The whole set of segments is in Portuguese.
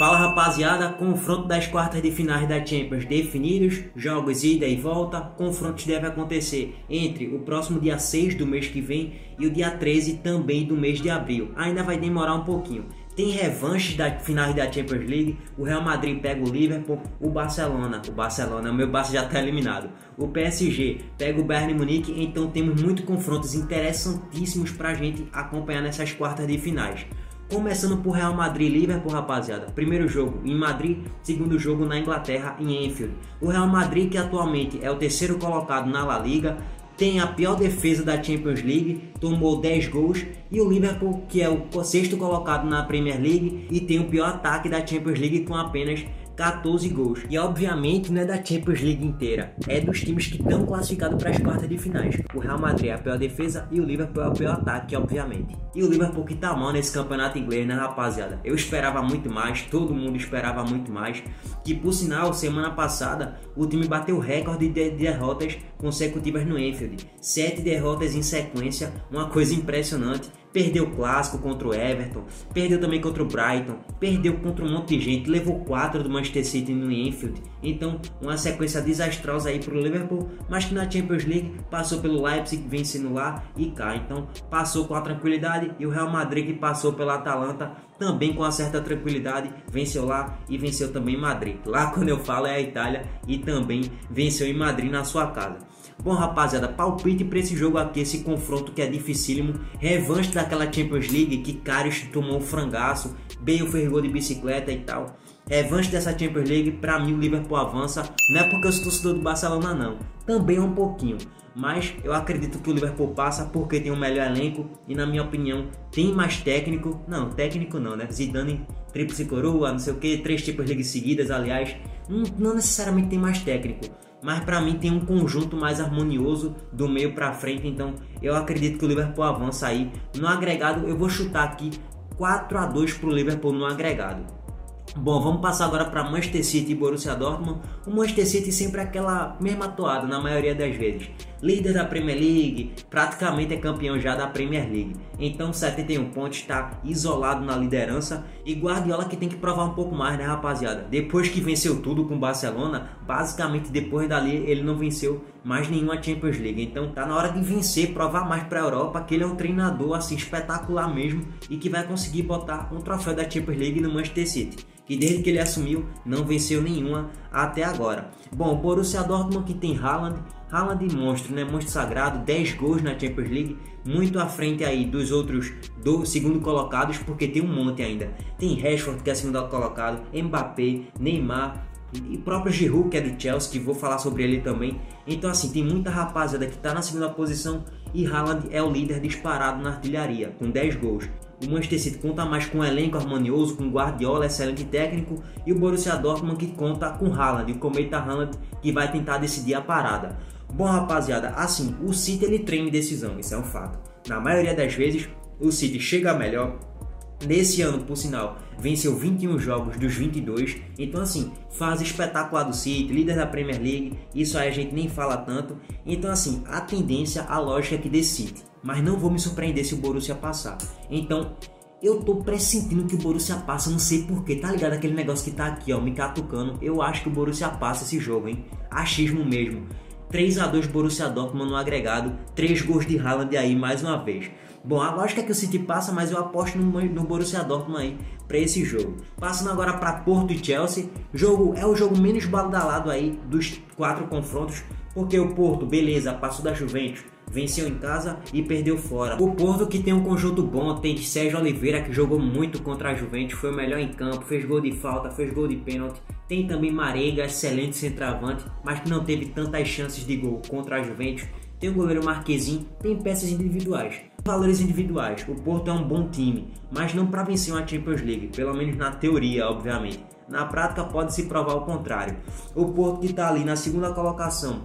Fala rapaziada, confronto das quartas de finais da Champions definidos, jogos ida e volta, confrontos devem acontecer entre o próximo dia 6 do mês que vem e o dia 13 também do mês de abril. Ainda vai demorar um pouquinho. Tem revanche da finais da Champions League, o Real Madrid pega o Liverpool, o Barcelona, o Barcelona, meu Barça já está eliminado. O PSG pega o Bayern Munique, então temos muitos confrontos interessantíssimos para a gente acompanhar nessas quartas de finais. Começando por Real Madrid Liverpool, rapaziada. Primeiro jogo em Madrid, segundo jogo na Inglaterra, em Enfield. O Real Madrid, que atualmente é o terceiro colocado na La Liga, tem a pior defesa da Champions League, tomou 10 gols, e o Liverpool, que é o sexto colocado na Premier League e tem o pior ataque da Champions League com apenas 14 gols. E obviamente não é da Champions League inteira, é dos times que estão classificados para as quartas de finais. O Real Madrid é a pior defesa e o Liverpool é o pior ataque, obviamente. E o Liverpool que tá mal nesse campeonato inglês, né, rapaziada? Eu esperava muito mais, todo mundo esperava muito mais. Que por sinal, semana passada, o time bateu recorde de derrotas consecutivas no Enfield. Sete derrotas em sequência, uma coisa impressionante. Perdeu o clássico contra o Everton, perdeu também contra o Brighton, perdeu contra um monte de gente, levou 4 do Manchester City no Enfield. Então, uma sequência desastrosa aí para o Liverpool, mas que na Champions League passou pelo Leipzig vencendo lá e cá. Então, passou com a tranquilidade e o Real Madrid que passou pela Atalanta também com uma certa tranquilidade, venceu lá e venceu também em Madrid. Lá quando eu falo é a Itália e também venceu em Madrid na sua casa. Bom, rapaziada, palpite para esse jogo aqui, esse confronto que é dificílimo. Revanche daquela Champions League que Karius tomou um frangaço, Bale fez gol de bicicleta e tal. Revanche dessa Champions League, para mim o Liverpool avança. Não é porque eu sou torcedor do Barcelona, não. Também é um pouquinho. Mas eu acredito que o Liverpool passa porque tem um melhor elenco e, na minha opinião, tem mais técnico. Não, técnico não, né? Zidane, tríplice coroa, não sei o que, três Champions League seguidas, aliás. Não necessariamente tem mais técnico mas para mim tem um conjunto mais harmonioso do meio para frente, então eu acredito que o Liverpool avança aí. No agregado, eu vou chutar aqui 4 a 2 para o Liverpool no agregado. Bom, vamos passar agora para Manchester City e Borussia Dortmund. O Manchester City sempre é aquela mesma toada na maioria das vezes. Líder da Premier League, praticamente é campeão já da Premier League. Então 71 pontos, está isolado na liderança. E Guardiola que tem que provar um pouco mais, né rapaziada? Depois que venceu tudo com o Barcelona, basicamente depois dali ele não venceu mais nenhuma Champions League. Então tá na hora de vencer, provar mais para a Europa que ele é um treinador assim espetacular mesmo e que vai conseguir botar um troféu da Champions League no Manchester City que desde que ele assumiu não venceu nenhuma até agora. Bom, o Borussia Dortmund que tem Haaland, Haaland monstro, né? Monstro sagrado, 10 gols na Champions League, muito à frente aí dos outros do segundo colocados, porque tem um monte ainda. Tem Rashford que é segundo colocado, Mbappé, Neymar, e próprio Giroud que é do Chelsea, que vou falar sobre ele também. Então assim, tem muita rapaziada que está na segunda posição e Haaland é o líder disparado na artilharia, com 10 gols. O Manchester City conta mais com um elenco harmonioso, com Guardiola, excelente técnico, e o Borussia Dortmund que conta com Haaland, o Cometa Haaland, que vai tentar decidir a parada. Bom, rapaziada, assim, o City ele treme decisão, isso é um fato. Na maioria das vezes, o City chega melhor, Nesse ano, por sinal, venceu 21 jogos dos 22. Então, assim, fase espetacular do City, líder da Premier League. Isso aí a gente nem fala tanto. Então, assim, a tendência, a lógica é que decide. Mas não vou me surpreender se o Borussia passar. Então, eu tô pressentindo que o Borussia passa, não sei porquê. Tá ligado aquele negócio que tá aqui, ó, me catucando. Eu acho que o Borussia passa esse jogo, hein? Achismo mesmo. 3 a 2 Borussia Dortmund no agregado, 3 gols de Haaland aí mais uma vez. Bom, a lógica é que o City passa, mas eu aposto no, no Borussia Dortmund aí para esse jogo. Passando agora para Porto e Chelsea, jogo é o jogo menos badalado aí dos quatro confrontos, porque o Porto, beleza, passou da Juventus, venceu em casa e perdeu fora. O Porto que tem um conjunto bom, tem Sérgio Oliveira que jogou muito contra a Juventus, foi o melhor em campo, fez gol de falta, fez gol de pênalti. Tem também Marega, excelente centroavante, mas que não teve tantas chances de gol contra a Juventus. Tem o goleiro Marquezinho, tem peças individuais. Valores individuais, o Porto é um bom time, mas não para vencer uma Champions League, pelo menos na teoria, obviamente. Na prática pode se provar o contrário. O Porto que está ali na segunda colocação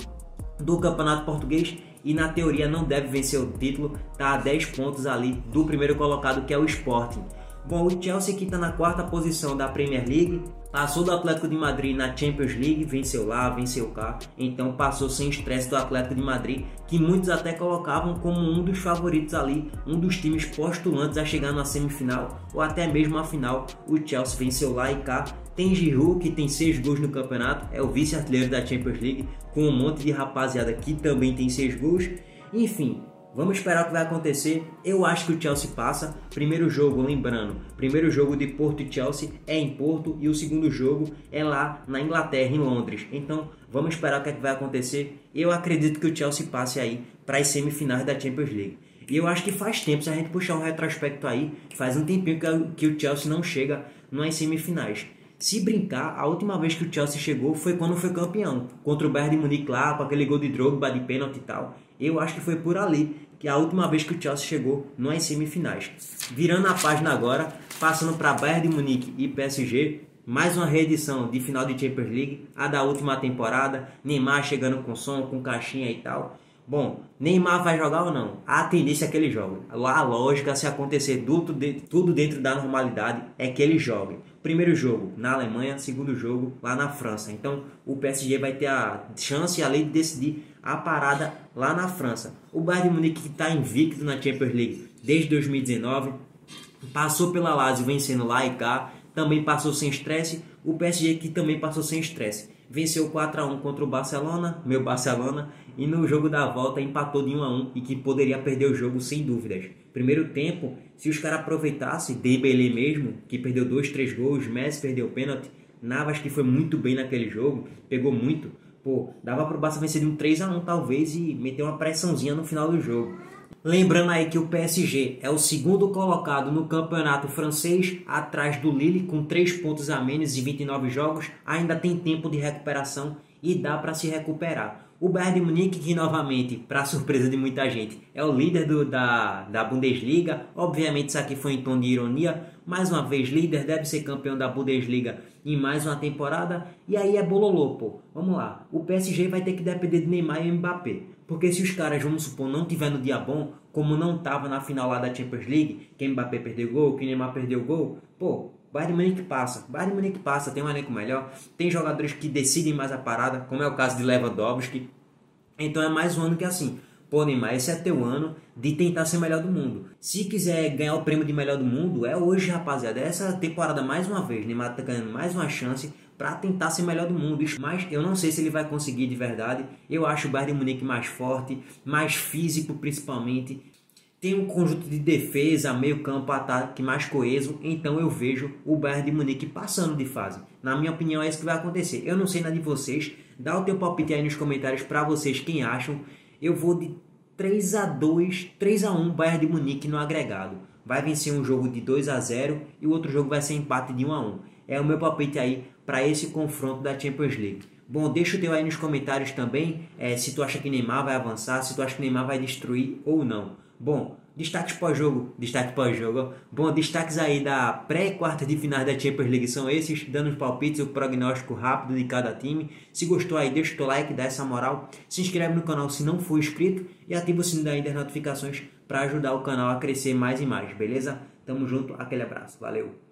do Campeonato Português e na teoria não deve vencer o título, está a 10 pontos ali do primeiro colocado que é o Sporting. Bom, o Chelsea que está na quarta posição da Premier League, passou do Atlético de Madrid na Champions League, venceu lá, venceu cá, então passou sem estresse do Atlético de Madrid, que muitos até colocavam como um dos favoritos ali, um dos times postulantes a chegar na semifinal ou até mesmo a final. O Chelsea venceu lá e cá. Tem Giroud que tem seis gols no campeonato, é o vice-artilheiro da Champions League, com um monte de rapaziada que também tem seis gols. Enfim, Vamos esperar o que vai acontecer. Eu acho que o Chelsea passa. Primeiro jogo, lembrando, primeiro jogo de Porto e Chelsea é em Porto e o segundo jogo é lá na Inglaterra, em Londres. Então, vamos esperar o que, é que vai acontecer. Eu acredito que o Chelsea passe aí para as semifinais da Champions League. E eu acho que faz tempo, se a gente puxar um retrospecto aí, faz um tempinho que o Chelsea não chega nas semifinais. Se brincar, a última vez que o Chelsea chegou foi quando foi campeão, contra o Bayern de Munique lá, com aquele gol de Drogba de pênalti e tal. Eu acho que foi por ali que é a última vez que o Chelsea chegou nas semifinais. Virando a página agora, passando para Bayern de Munique e PSG, mais uma reedição de final de Champions League, a da última temporada, Neymar chegando com som, com caixinha e tal. Bom, Neymar vai jogar ou não? A tendência é que ele jogue. A lógica, se acontecer tudo dentro da normalidade, é que ele jogue. Primeiro jogo na Alemanha, segundo jogo lá na França. Então o PSG vai ter a chance ali de decidir a parada lá na França. O Bayern de Munique que está invicto na Champions League desde 2019, passou pela Lazio vencendo lá e cá, também passou sem estresse. O PSG que também passou sem estresse. Venceu 4 a 1 contra o Barcelona, meu Barcelona, e no jogo da volta empatou de 1 a 1 e que poderia perder o jogo sem dúvidas. Primeiro tempo, se os caras aproveitassem, Dembélé mesmo, que perdeu 2, 3 gols, Messi perdeu o pênalti, Navas que foi muito bem naquele jogo, pegou muito, Pô, dava pro Barça vencer de um 3 a 1 talvez e meter uma pressãozinha no final do jogo. Lembrando aí que o PSG é o segundo colocado no campeonato francês, atrás do Lille, com 3 pontos a menos e 29 jogos, ainda tem tempo de recuperação e dá para se recuperar. O Bayern de Munique, que novamente, para surpresa de muita gente, é o líder do, da, da Bundesliga. Obviamente isso aqui foi em tom de ironia. Mais uma vez, líder, deve ser campeão da Bundesliga em mais uma temporada. E aí é bololô, pô. Vamos lá. O PSG vai ter que depender de Neymar e Mbappé. Porque se os caras, vamos supor, não tiver no dia bom, como não tava na final lá da Champions League, que Mbappé perdeu gol, que Neymar perdeu gol, pô, Bayern de Munique passa. Bayern de Munique passa, tem um elenco melhor, tem jogadores que decidem mais a parada, como é o caso de Lewandowski. Então é mais um ano que assim. Pô, Neymar, esse é teu ano de tentar ser melhor do mundo. Se quiser ganhar o prêmio de melhor do mundo, é hoje, rapaziada. Essa temporada mais uma vez, Neymar tá ganhando mais uma chance para tentar ser melhor do mundo. Mas eu não sei se ele vai conseguir de verdade. Eu acho o Bayern de Munique mais forte, mais físico principalmente tem um conjunto de defesa, meio campo, ataque mais coeso, então eu vejo o Bayern de Munique passando de fase. Na minha opinião é isso que vai acontecer. Eu não sei nada de vocês, dá o teu palpite aí nos comentários para vocês quem acham. Eu vou de 3 a 2, 3 a 1 Bayern de Munique no agregado. Vai vencer um jogo de 2 a 0 e o outro jogo vai ser empate de 1 a 1. É o meu palpite aí para esse confronto da Champions League. Bom, deixa o teu aí nos comentários também é, se tu acha que Neymar vai avançar, se tu acha que Neymar vai destruir ou não. Bom, destaques pós-jogo, destaque pós-jogo. Bom, destaques aí da pré-quarta de finais da Champions League são esses, dando os palpites, o prognóstico rápido de cada time. Se gostou aí, deixa o teu like, dá essa moral. Se inscreve no canal se não for inscrito e ativa o sininho das notificações para ajudar o canal a crescer mais e mais, beleza? Tamo junto, aquele abraço, valeu!